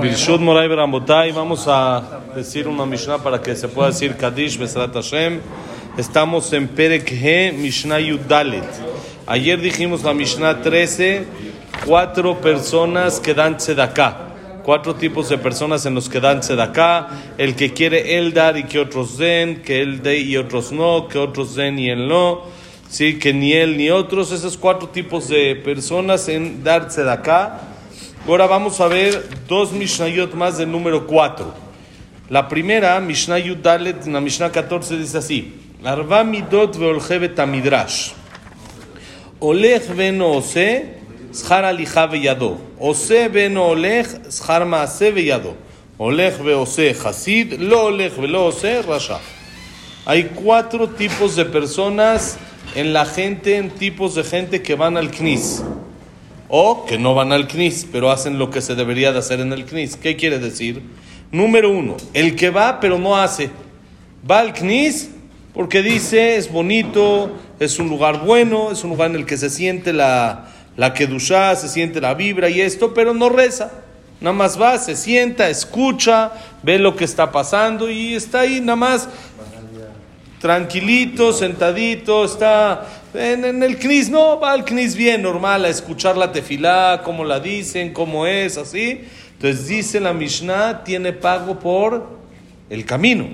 Birshut Moray Berambotay, vamos a decir una Mishnah para que se pueda decir Kadish Besrat Hashem. Estamos en Perek He, Mishnah Yudalet. Ayer dijimos la Mishnah 13, cuatro personas que dan tzedakah. Cuatro tipos de personas en los que dan tzedakah. El que quiere él dar y que otros den, que él dé y otros no, que otros den y él no. Sí, que ni él ni otros. Esos cuatro tipos de personas en dar tzedakah. Ahora vamos a ver dos Mishnayot más del número 4. La primera, Mishnah Dalet, en la Mishnah 14 dice así: Arva midot veoljevet midrash. Olech veno ose, schar alija veyado. Ose veno olech, schar maase veyado. Olech veose hasid, lo olech velo ose rasha. Hay cuatro tipos de personas en la gente, en tipos de gente que van al knis o que no van al CNIS, pero hacen lo que se debería de hacer en el CNIS. ¿Qué quiere decir? Número uno, el que va pero no hace. Va al CNIS porque dice es bonito, es un lugar bueno, es un lugar en el que se siente la, la Kedushá, se siente la vibra y esto, pero no reza. Nada más va, se sienta, escucha, ve lo que está pasando y está ahí nada más tranquilito, sentadito, está en, el CNIS, no, va al CNIS bien, normal, a escuchar la tefilá, cómo la dicen, cómo es, así. Entonces dice la Mishnah, tiene pago por el camino,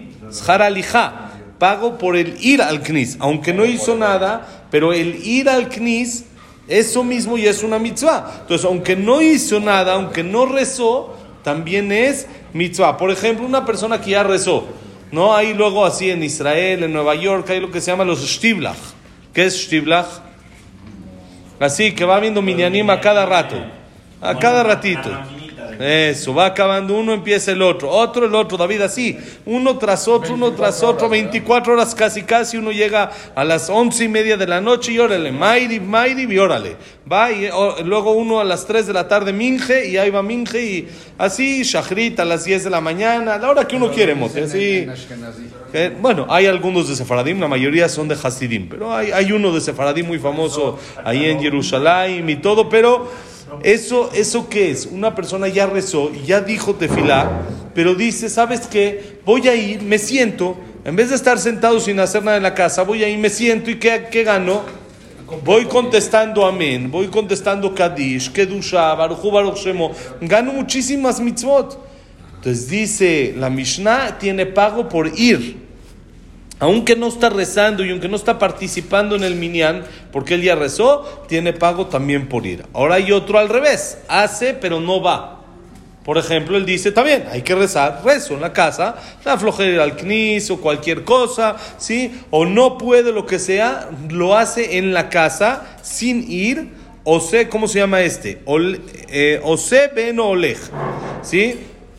alija, pago por el ir al CNIS, aunque no hizo nada, pero el ir al CNIS, eso mismo y es una mitzvah. Entonces, aunque no hizo nada, aunque no rezó, también es mitzvah. Por ejemplo, una persona que ya rezó, ¿no? Hay luego así en Israel, en Nueva York, hay lo que se llama los shtiblach. ¿Qué es shtiblach? Así, que va viendo minyanim a cada rato, a cada ratito. Eso, va acabando uno, empieza el otro, otro, el otro, David, así, uno tras otro, uno tras otro, 24 horas casi, casi, uno llega a las once y media de la noche y órale, Mairi, Mairi, y órale. Va y luego uno a las 3 de la tarde, Minje, y ahí va Minje, y así, Shachrit a las 10 de la mañana, a la hora que uno quiere, mote, así. bueno, hay algunos de Sefaradim, la mayoría son de Hasidim, pero hay, hay uno de Sefaradim muy famoso ahí en Jerusalén y todo, pero eso, ¿Eso qué es? Una persona ya rezó y ya dijo tefilá, pero dice, ¿sabes qué? Voy a ir, me siento, en vez de estar sentado sin hacer nada en la casa, voy a ir, me siento y ¿qué, qué gano? Voy contestando amén, voy contestando Kadish, Kedusha, Baruchu Baruch Shemo, gano muchísimas mitzvot. Entonces dice, la Mishnah tiene pago por ir aunque no está rezando y aunque no está participando en el minyan, porque él ya rezó, tiene pago también por ir. Ahora hay otro al revés, hace pero no va. Por ejemplo, él dice también, hay que rezar, rezo en la casa, la flojera al knis o cualquier cosa, ¿sí? O no puede lo que sea, lo hace en la casa sin ir, o sé, ¿cómo se llama este? O eh, sé ben olej, ¿sí?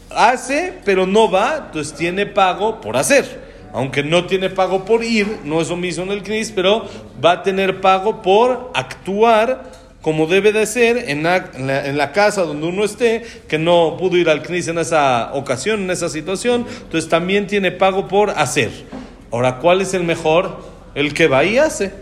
Hace pero no va, entonces tiene pago por hacer aunque no tiene pago por ir, no es lo en el CNIS, pero va a tener pago por actuar como debe de ser en la, casa donde uno esté, que no pudo ir al CNIS en esa ocasión, en esa situación, entonces también tiene pago por hacer. Ahora, ¿cuál es el mejor? El que va y hace.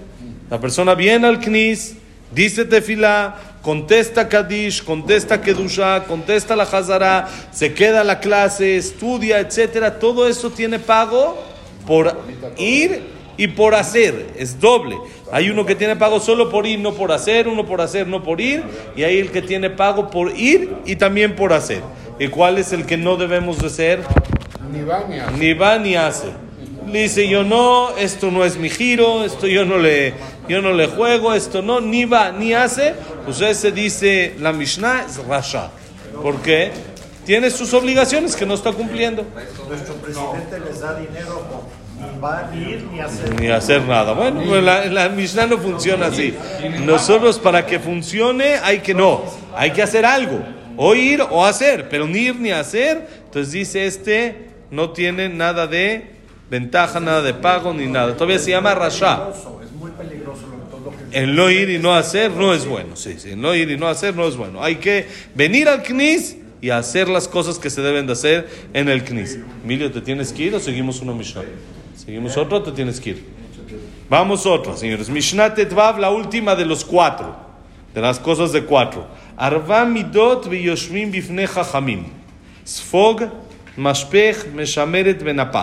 La persona viene al CNIS, dice tefila, contesta Kadish, contesta Kedusha, contesta la Hazara, se queda a la clase, estudia, etcétera, todo eso tiene pago por ir y por hacer, es doble. Hay uno que tiene pago solo por ir, no por hacer, uno por hacer, no por ir, y hay el que tiene pago por ir y también por hacer. ¿Y cuál es el que no debemos de ser? Ni va ni hace. Ni va ni hace. dice yo no, esto no es mi giro, esto yo no le, yo no le juego, esto no, ni va ni hace. Pues ese dice la Mishnah es Rasha. ¿Por qué? Tiene sus obligaciones que no está cumpliendo. Nuestro presidente les da dinero va a ir ni hacer, ni hacer nada. Bueno, pues la, la Mishnah no funciona así. Nosotros para que funcione hay que no, hay que hacer algo, o ir o hacer, pero ni ir ni hacer. Entonces dice este, no tiene nada de ventaja, nada de pago ni nada. Todavía se llama Rasha. El no ir y no hacer no es bueno. Sí, sí, el no ir y no hacer no es bueno. Hay que venir al Knis y hacer las cosas que se deben de hacer en el Knis. Emilio, ¿te tienes que ir o seguimos uno Mishnah? ¿Seguimos otro o te tienes que ir? Vamos otra, señores. Mishnah Tetvav, la última de los cuatro, de las cosas de cuatro. ארבע מידות ויושבים בפני חכמים. ספוג, משפך, משמרת ונפה.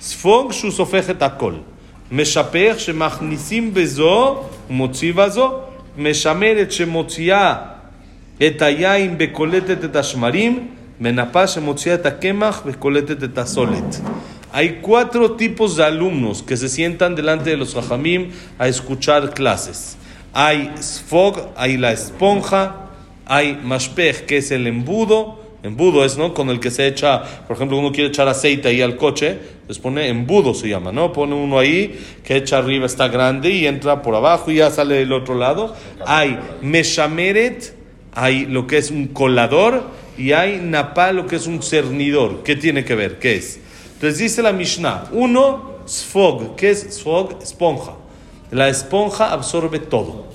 ספוג שהוא סופך את הכל. משפך שמכניסים בזו ומוציא בזו. משמרת שמוציאה את היין וקולטת את השמרים. ונפה שמוציאה את הקמח וקולטת את הסולת. Hay cuatro tipos de alumnos que se sientan delante de los rajamim a escuchar clases. Hay sfog, hay la esponja, hay mashpech, que es el embudo. Embudo es, ¿no? Con el que se echa, por ejemplo, uno quiere echar aceite ahí al coche, les pone embudo, se llama, ¿no? Pone uno ahí que echa arriba, está grande y entra por abajo y ya sale del otro lado. Hay meshameret, hay lo que es un colador y hay napa, lo que es un cernidor. ¿Qué tiene que ver? ¿Qué es? Entonces dice la Mishnah, uno, sfog. ¿Qué es sfog? Esponja. La esponja absorbe todo.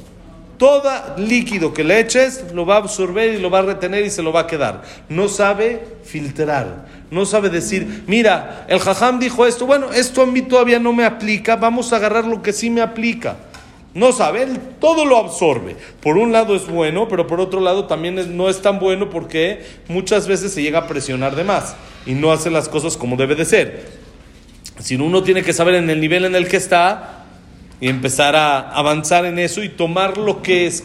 Todo líquido que le eches lo va a absorber y lo va a retener y se lo va a quedar. No sabe filtrar. No sabe decir, mira, el jajam dijo esto, bueno, esto a mí todavía no me aplica, vamos a agarrar lo que sí me aplica. No sabe, todo lo absorbe. Por un lado es bueno, pero por otro lado también no es tan bueno porque muchas veces se llega a presionar de más y no hace las cosas como debe de ser. Si uno tiene que saber en el nivel en el que está y empezar a avanzar en eso y tomar lo que es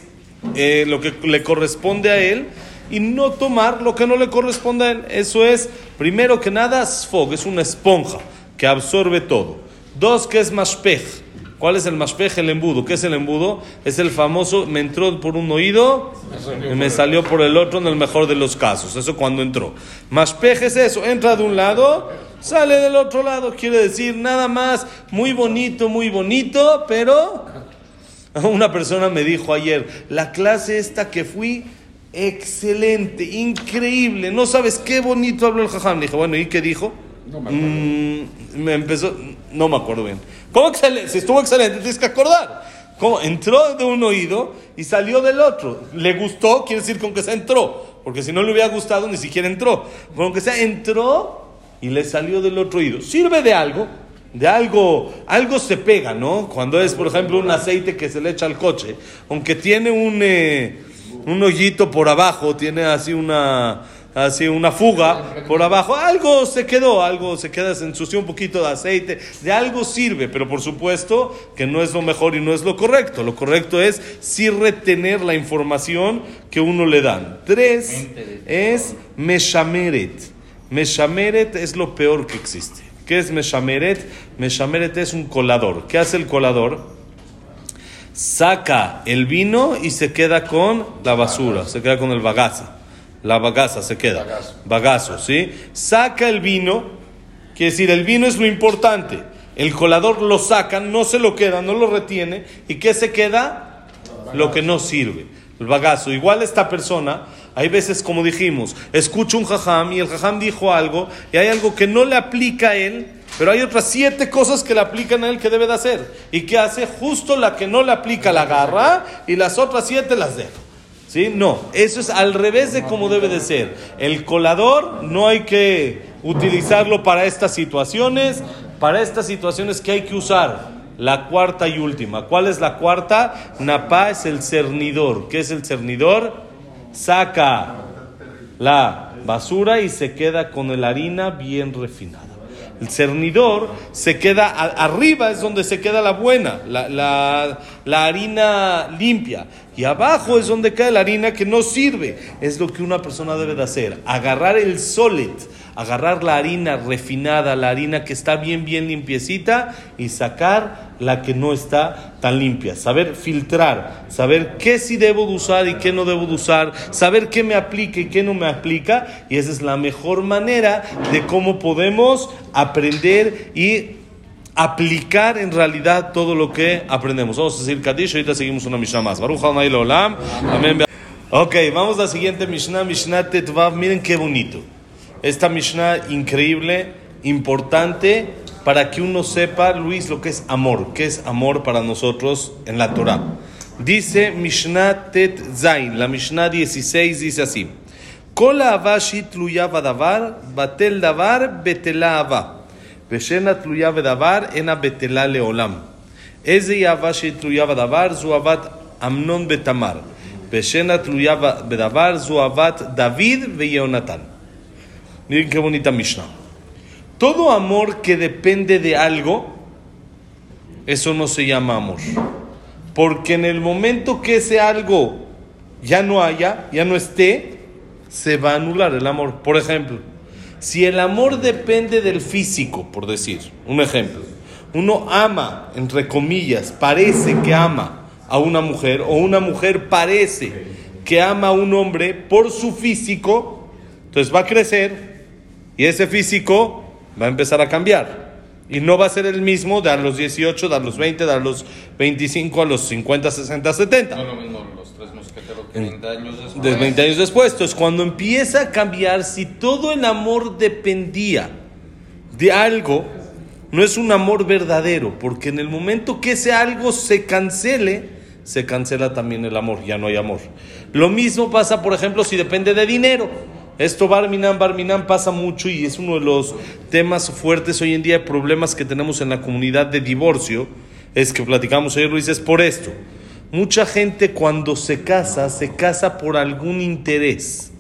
eh, lo que le corresponde a él y no tomar lo que no le corresponde a él. Eso es, primero que nada, sfog, es una esponja que absorbe todo. Dos, que es mashpech. ¿Cuál es el mashpech? El embudo. ¿Qué es el embudo? Es el famoso, me entró por un oído y me salió por el otro en el mejor de los casos. Eso cuando entró. Mashpech es eso, entra de un lado, sale del otro lado. Quiere decir nada más, muy bonito, muy bonito, pero una persona me dijo ayer, la clase esta que fui, excelente, increíble, no sabes qué bonito habló el jajam. Dije, bueno, ¿y qué dijo? No me acuerdo. Mm, me empezó, no me acuerdo bien. ¿Cómo excelente? Si estuvo excelente, tienes que acordar. ¿Cómo? Entró de un oído y salió del otro. Le gustó, quiere decir con que se entró. Porque si no le hubiera gustado, ni siquiera entró. Con que sea, entró y le salió del otro oído. Sirve de algo, de algo, algo se pega, ¿no? Cuando es, por ejemplo, un aceite que se le echa al coche, aunque tiene un, eh, un hoyito por abajo, tiene así una, así una fuga por abajo, algo se quedó, algo se queda, se ensució un poquito de aceite, de algo sirve, pero por supuesto que no es lo mejor y no es lo correcto. Lo correcto es sí retener la información que uno le dan. Tres es meshameret. Meshameret es lo peor que existe. ¿Qué es meshameret? Meshameret es un colador. ¿Qué hace el colador? Saca el vino y se queda con la basura, se queda con el bagazo. La bagaza se queda. Bagazo. Bagazo, ¿sí? Saca el vino, quiere decir, el vino es lo importante. El colador lo saca, no se lo queda, no lo retiene. ¿Y qué se queda? Lo que no sirve. El bagazo. Igual esta persona, hay veces, como dijimos, escucha un jajam y el jajam dijo algo y hay algo que no le aplica a él, pero hay otras siete cosas que le aplican a él que debe de hacer. ¿Y qué hace? Justo la que no le aplica la agarra y las otras siete las deja. ¿Sí? No, eso es al revés de como debe de ser. El colador no hay que utilizarlo para estas situaciones. Para estas situaciones que hay que usar la cuarta y última. ¿Cuál es la cuarta? Napá es el cernidor. ¿Qué es el cernidor? Saca la basura y se queda con la harina bien refinada. El cernidor se queda arriba, es donde se queda la buena, la, la- la harina limpia. Y abajo es donde cae la harina que no sirve. Es lo que una persona debe de hacer. Agarrar el solet, agarrar la harina refinada, la harina que está bien, bien limpiecita y sacar la que no está tan limpia. Saber filtrar, saber qué sí debo de usar y qué no debo de usar, saber qué me aplica y qué no me aplica. Y esa es la mejor manera de cómo podemos aprender y aplicar en realidad todo lo que aprendemos. Vamos a decir Kadish, ahorita seguimos una Mishnah más. Baruch. Amén. Ok, vamos a la siguiente Mishnah, Mishnah Tetvav. Miren qué bonito. Esta Mishnah increíble, importante, para que uno sepa, Luis, lo que es amor, qué es amor para nosotros en la Torah. Dice Mishnah Tet Zain, la Mishnah 16 dice así: Kola avashi tluya vadavar, batel davar, betela ava. Veshena tluya vadavar, ena betela leolam. Eze yavashi tluya vadavar, zuavat amnon betamar. Veshena tluya vadavar, zuavat David ve Yonatan. Miren qué bonita Mishnah. Todo amor que depende de algo, eso no se llama amor. Porque en el momento que ese algo ya no haya, ya no esté, se va a anular el amor. Por ejemplo, si el amor depende del físico, por decir, un ejemplo, uno ama, entre comillas, parece que ama a una mujer, o una mujer parece que ama a un hombre por su físico, entonces va a crecer y ese físico va a empezar a cambiar. Y no va a ser el mismo de a los 18, de a los 20, de a los 25, a los 50, 60, 70. No lo mismo los tres mosqueteros que 20 años después. De 20 años después. Entonces, cuando empieza a cambiar, si todo el amor dependía de algo, no es un amor verdadero, porque en el momento que ese algo se cancele, se cancela también el amor, ya no hay amor. Lo mismo pasa, por ejemplo, si depende de dinero. Esto Barminan, Barminan pasa mucho y es uno de los temas fuertes hoy en día, problemas que tenemos en la comunidad de divorcio, es que platicamos ayer Luis, es por esto. Mucha gente cuando se casa, se casa por algún interés.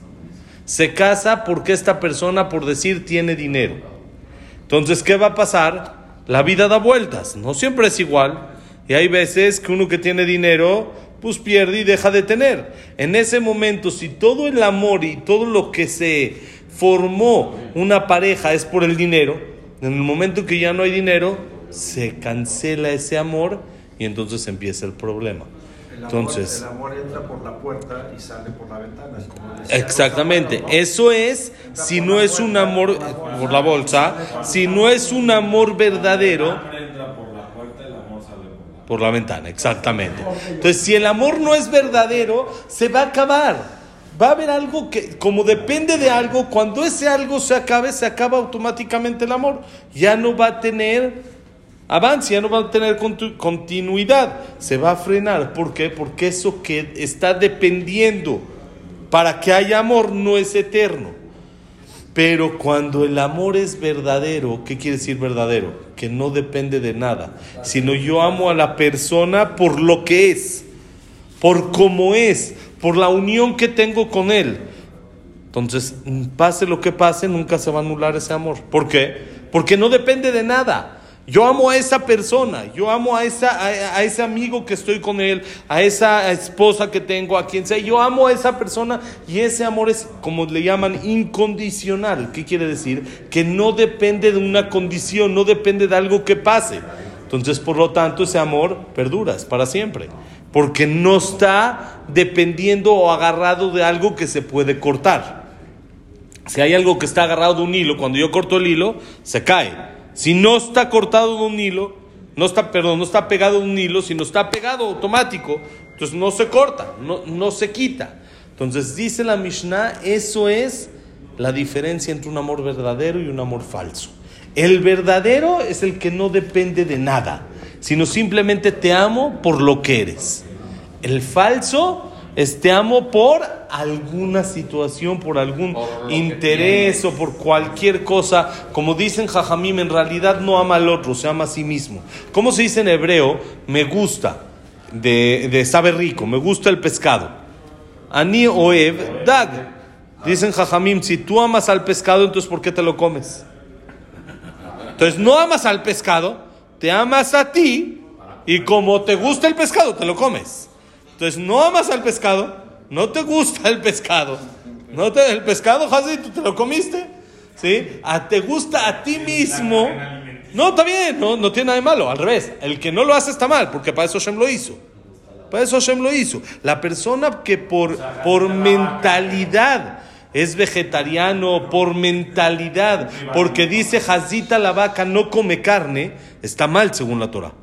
Se casa porque esta persona, por decir, tiene dinero. Entonces, ¿qué va a pasar? La vida da vueltas, no siempre es igual. Y hay veces que uno que tiene dinero, pues pierde y deja de tener. En ese momento, si todo el amor y todo lo que se formó una pareja es por el dinero, en el momento que ya no hay dinero, se cancela ese amor y entonces empieza el problema. El amor, Entonces, el amor entra por la puerta y sale por la ventana. como decía Exactamente, eso es si no es un amor por la bolsa, si no es un amor verdadero entra por la puerta, el amor sale por la ventana, exactamente. Entonces, si el amor no es verdadero, se va a acabar. Va a haber algo que, como depende de algo, cuando ese algo se acabe, se acaba automáticamente el amor. Ya no va a tener avance, ya no va a tener continuidad. Se va a frenar. ¿Por qué? Porque eso que está dependiendo para que haya amor no es eterno. Pero cuando el amor es verdadero, ¿qué quiere decir verdadero? Que no depende de nada, sino yo amo a la persona por lo que es, por cómo es, por la unión que tengo con él. Entonces, pase lo que pase, nunca se va a anular ese amor. ¿Por qué? Porque no depende de nada. Yo amo a esa persona, yo amo a, esa, a, ese amigo que estoy con él, a esa esposa que tengo, a quien sea. Yo amo a esa persona y ese amor es, como le llaman, incondicional. ¿Qué quiere decir? Que no depende de una condición, no depende de algo que pase. Entonces, por lo tanto, ese amor perdura, es para siempre. Porque no está dependiendo o agarrado de algo que se puede cortar. Si hay algo que está agarrado de un hilo, cuando yo corto el hilo, se cae. Si no está cortado de un hilo, no está, perdón, no está pegado de un hilo, sino está pegado automático, entonces no se corta, no, no se quita. Entonces dice la Mishnah, eso es la diferencia entre un amor verdadero y un amor falso. El verdadero es el que no depende de nada, sino simplemente te amo por lo que eres. El falso es te amo por alguna situación, por algún Por interés o por cualquier cosa. Como dicen Jajamim, en realidad no ama al otro, se ama a sí mismo. ¿Cómo se dice en hebreo? Me gusta, de, de sabe rico, me gusta el pescado. Ani oev dag. Dicen Jajamim, si tú amas al pescado, entonces ¿por qué te lo comes? Entonces no amas al pescado, te amas a ti y como te gusta el pescado, te lo comes. Entonces no amas al pescado, no te gusta el pescado. No te, el pescado, Hazi, tú te lo comiste. ¿Sí? A, te gusta a ti mismo. No, está bien, no, no tiene nada de malo. Al revés, el que no lo hace está mal, porque para eso Hashem lo hizo. Para eso Hashem lo hizo. La persona que por, por mentalidad es vegetariano, por mentalidad, porque dice Hazita la vaca no come carne, está mal según la Torah.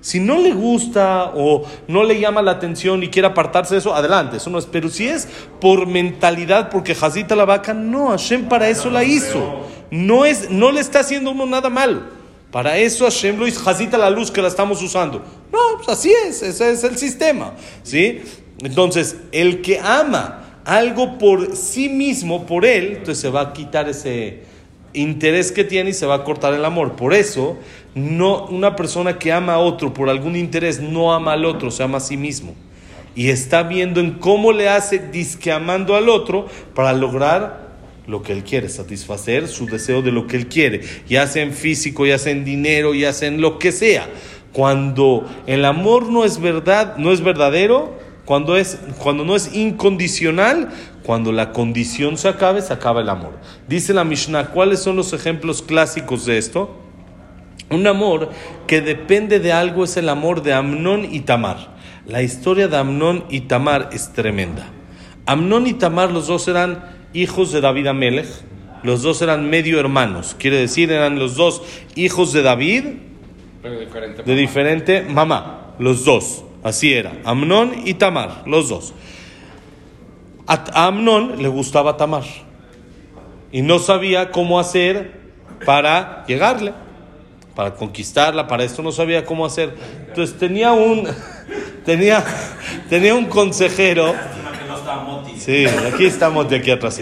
Si no le gusta o no le llama la atención y quiere apartarse de eso, adelante, eso no es. Pero si es por mentalidad, porque Hazita la vaca, no, Hashem para eso la hizo. No, es, no le está haciendo uno nada mal. Para eso Hashem lo hizo, Hazita la luz que la estamos usando. No, pues así es, ese es el sistema. ¿sí? Entonces, el que ama algo por sí mismo, por él, entonces se va a quitar ese interés que tiene y se va a cortar el amor. Por eso, no, una persona que ama a otro por algún interés no ama al otro, se ama a sí mismo. y está viendo en cómo le hace disqueamando al otro para lograr lo que él quiere, satisfacer su deseo de lo que él quiere, ya sea en físico, ya sea en dinero, ya sea en lo que sea. Cuando el amor no es verdad, no es verdadero, cuando, es, cuando no es incondicional, cuando la condición se acabe, se acaba el amor. Dice la Mishnah, ¿cuáles son los ejemplos clásicos de esto? Un amor que depende de algo es el amor de Amnón y Tamar. La historia de Amnón y Tamar es tremenda. Amnón y Tamar, los dos eran hijos de David Amelech, los dos eran medio hermanos, quiere decir, eran los dos hijos de David, Pero diferente. de diferente mamá, los dos, así era, Amnón y Tamar, los dos. A Amnón le gustaba Tamar y no sabía cómo hacer para llegarle, para conquistarla, para esto no sabía cómo hacer. Entonces tenía un, tenía, tenía un consejero. Está Moti. Sí, aquí estamos de aquí atrás.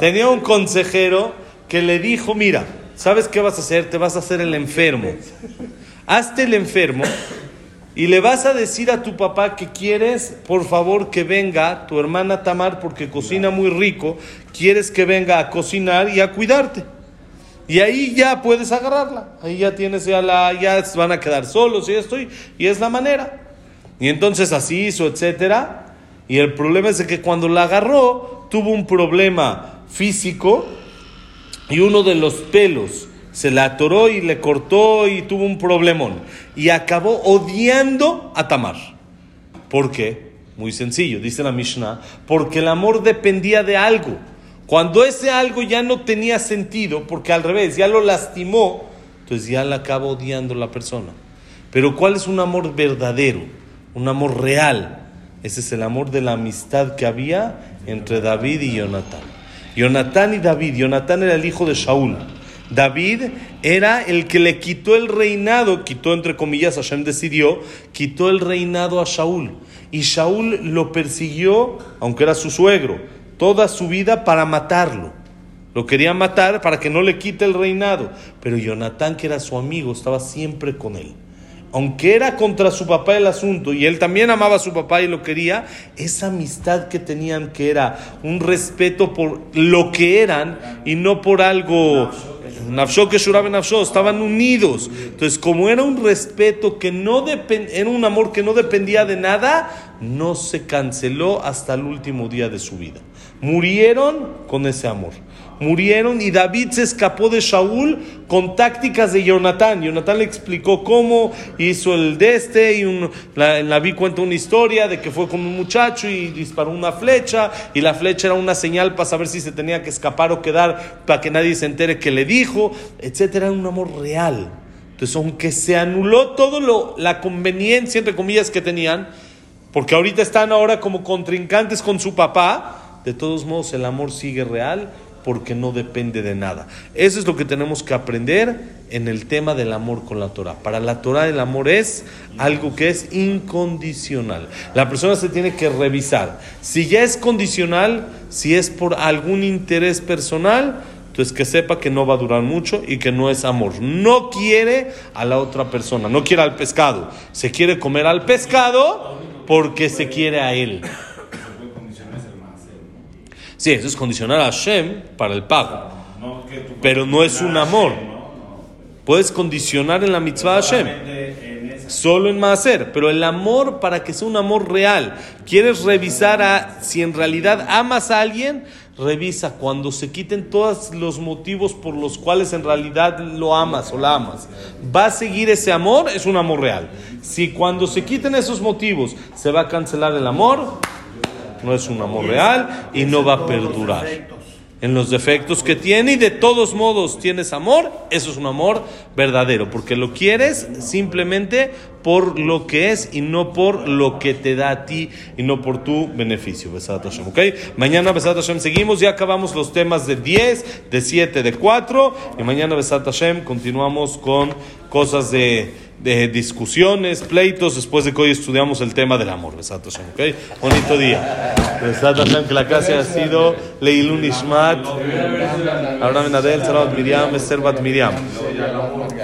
Tenía un consejero que le dijo, mira, ¿sabes qué vas a hacer? Te vas a hacer el enfermo. Hazte el enfermo y le vas a decir a tu papá que quieres, por favor, que venga tu hermana Tamar porque cocina muy rico, quieres que venga a cocinar y a cuidarte. Y ahí ya puedes agarrarla. Ahí ya tienes ya la, ya van a quedar solos y esto y, es la manera. Y entonces así hizo, etcétera. Y el problema es que cuando la agarró tuvo un problema físico y uno de los pelos se la atoró y le cortó y tuvo un problemón. Y acabó odiando a Tamar. ¿Por qué? Muy sencillo, dice la Mishnah, porque el amor dependía de algo. Cuando ese algo ya no tenía sentido, porque al revés, ya lo lastimó, entonces ya la acaba odiando la persona. Pero ¿cuál es un amor verdadero? Un amor real. Ese es el amor de la amistad que había entre David y Jonatán. Jonatán y David. Jonatán era el hijo de Shaul. David era el que le quitó el reinado, quitó entre comillas, Hashem decidió, quitó el reinado a Shaul. Y Shaul lo persiguió, aunque era su suegro, toda su vida para matarlo. Lo quería matar para que no le quite el reinado. Pero Jonatán, que era su amigo, estaba siempre con él. Aunque era contra su papá el asunto y él también amaba a su papá y lo quería, esa amistad que tenían, que era un respeto por lo que eran y no por algo. Nafshó que Nafshó, estaban unidos. Entonces, como era un respeto que no depend, era un amor que no dependía de nada, no se canceló hasta el último día de su vida. Murieron con ese amor. Murieron y David se escapó de Shaul con tácticas de Jonatán. Jonatán le explicó cómo hizo el de este y un, la, la vi cuenta una historia de que fue con un muchacho y disparó una flecha y la flecha era una señal para saber si se tenía que escapar o quedar para que nadie se entere que le dijo, etcétera, era un amor real. Entonces, aunque se anuló todo lo, la conveniencia entre comillas que tenían, porque ahorita están ahora como contrincantes con su papá, de todos modos el amor sigue real porque no depende de nada. Eso es lo que tenemos que aprender en el tema del amor con la Torah. Para la Torah el amor es algo que es incondicional. La persona se tiene que revisar. Si ya es condicional, si es por algún interés personal, entonces que sepa que no va a durar mucho y que no es amor. No quiere a la otra persona, no quiere al pescado. Se quiere comer al pescado porque se quiere a él. Se puede condicionar es el más. ¿no? Sí, eso es condicionar a Hashem para el pago. No Pero no es un amor. Puedes condicionar en la mitzvah a Hashem. Solamente en esa. Solo en Maaser, pero el amor para que sea un amor real. ¿Quieres revisar a si en realidad amas a alguien? Revisa cuando se quiten todos los motivos por los cuales en realidad lo amas o la amas. ¿Va a seguir ese amor? Es un amor real. Si cuando se quiten esos motivos se va a cancelar el amor, no es un amor real y no va a perdurar en los defectos que tiene y de todos modos tienes amor, eso es un amor verdadero, porque lo quieres simplemente por lo que es y no por lo que te da a ti y no por tu beneficio. Besat Hashem, ¿ok? Mañana Besat Hashem seguimos, ya acabamos los temas de 10, de 7, de 4 y mañana Besat Hashem continuamos con cosas de de discusiones, pleitos, después de que hoy estudiamos el tema del amor. Besat Hashem, ¿ok? Bonito día. Besat Hashem, que la clase ha sido Leilun Ishmat, Abraham Nadel, Sarabat Miriam, Esther Bat Miriam,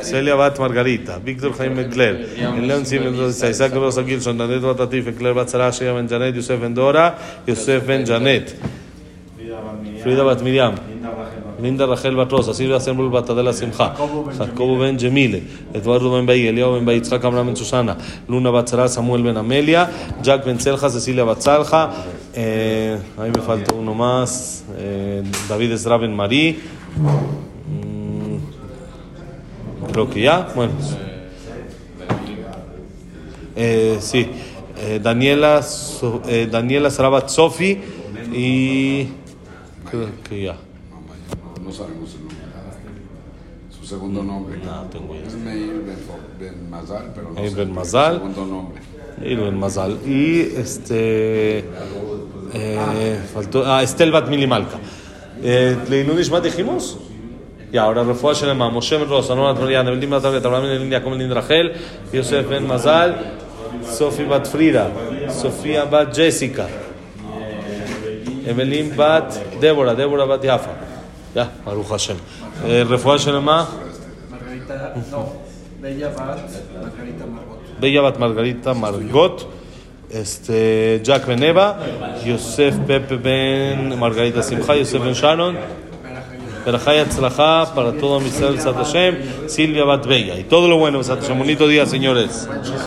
Celia Bat Margarita, Víctor Jaime Ecler, León Simon Isaac Rosa Gilson, Danet Bat Atif, Ecler Bat Ben Janet, Yosef Ben Dora, Yosef Ben Janet, Frida Bat Miriam. Linda Rachel Bat Rosa, Silvia Sembul Bat Adela Simcha, Jacobo Ben Gemile, Eduardo Ben Bay, Eliao Ben Bay, Yitzhak Amram Ben Susana, Luna Bat Zara, Samuel Ben Amelia, Jack Ben Celja, Cecilia Bat Zalja, eh, ahí me falta uno más, eh, David Esra Ben Marí, mm, creo que ya, bueno, eh, sí, eh, Daniela, Daniela Sarabat Sofi y creo que ya. Sabemos el. Su segundo nombre. No, tengo idea. Es Meir Ben, Ben Mazal, pero no Meir sé Ben Mazal. segundo nombre. Y Ben Mazal. Y este. Eh, faltó. Ah, Estel Bat Milimalka. Eh, ¿Leilun Ishmat dijimos? Y ahora refuah Shelema, Moshe Rosa, Nora Toriana, Ben Dimna Tablet, Abraham Ben India, Rachel, Yosef Ben Mazal, Sofi Bat Frida, Sofía Bat Jessica, Evelyn Bat Débora, Débora Bat Yafa. Ya, Baruch Hashem. Eh, refuah Shelema, Margarita, no, Bella Bat, Margarita Margot. Bella Bat Margarita Margot, este, Jack Ben Eva, Yosef Pepe Ben Margarita Simcha, Yosef Ben Sharon, Berajay Tzlaja para todo Misrael Sat Hashem, Silvia Bat Bella. Y todo lo bueno, Hashem. Bonito día, señores.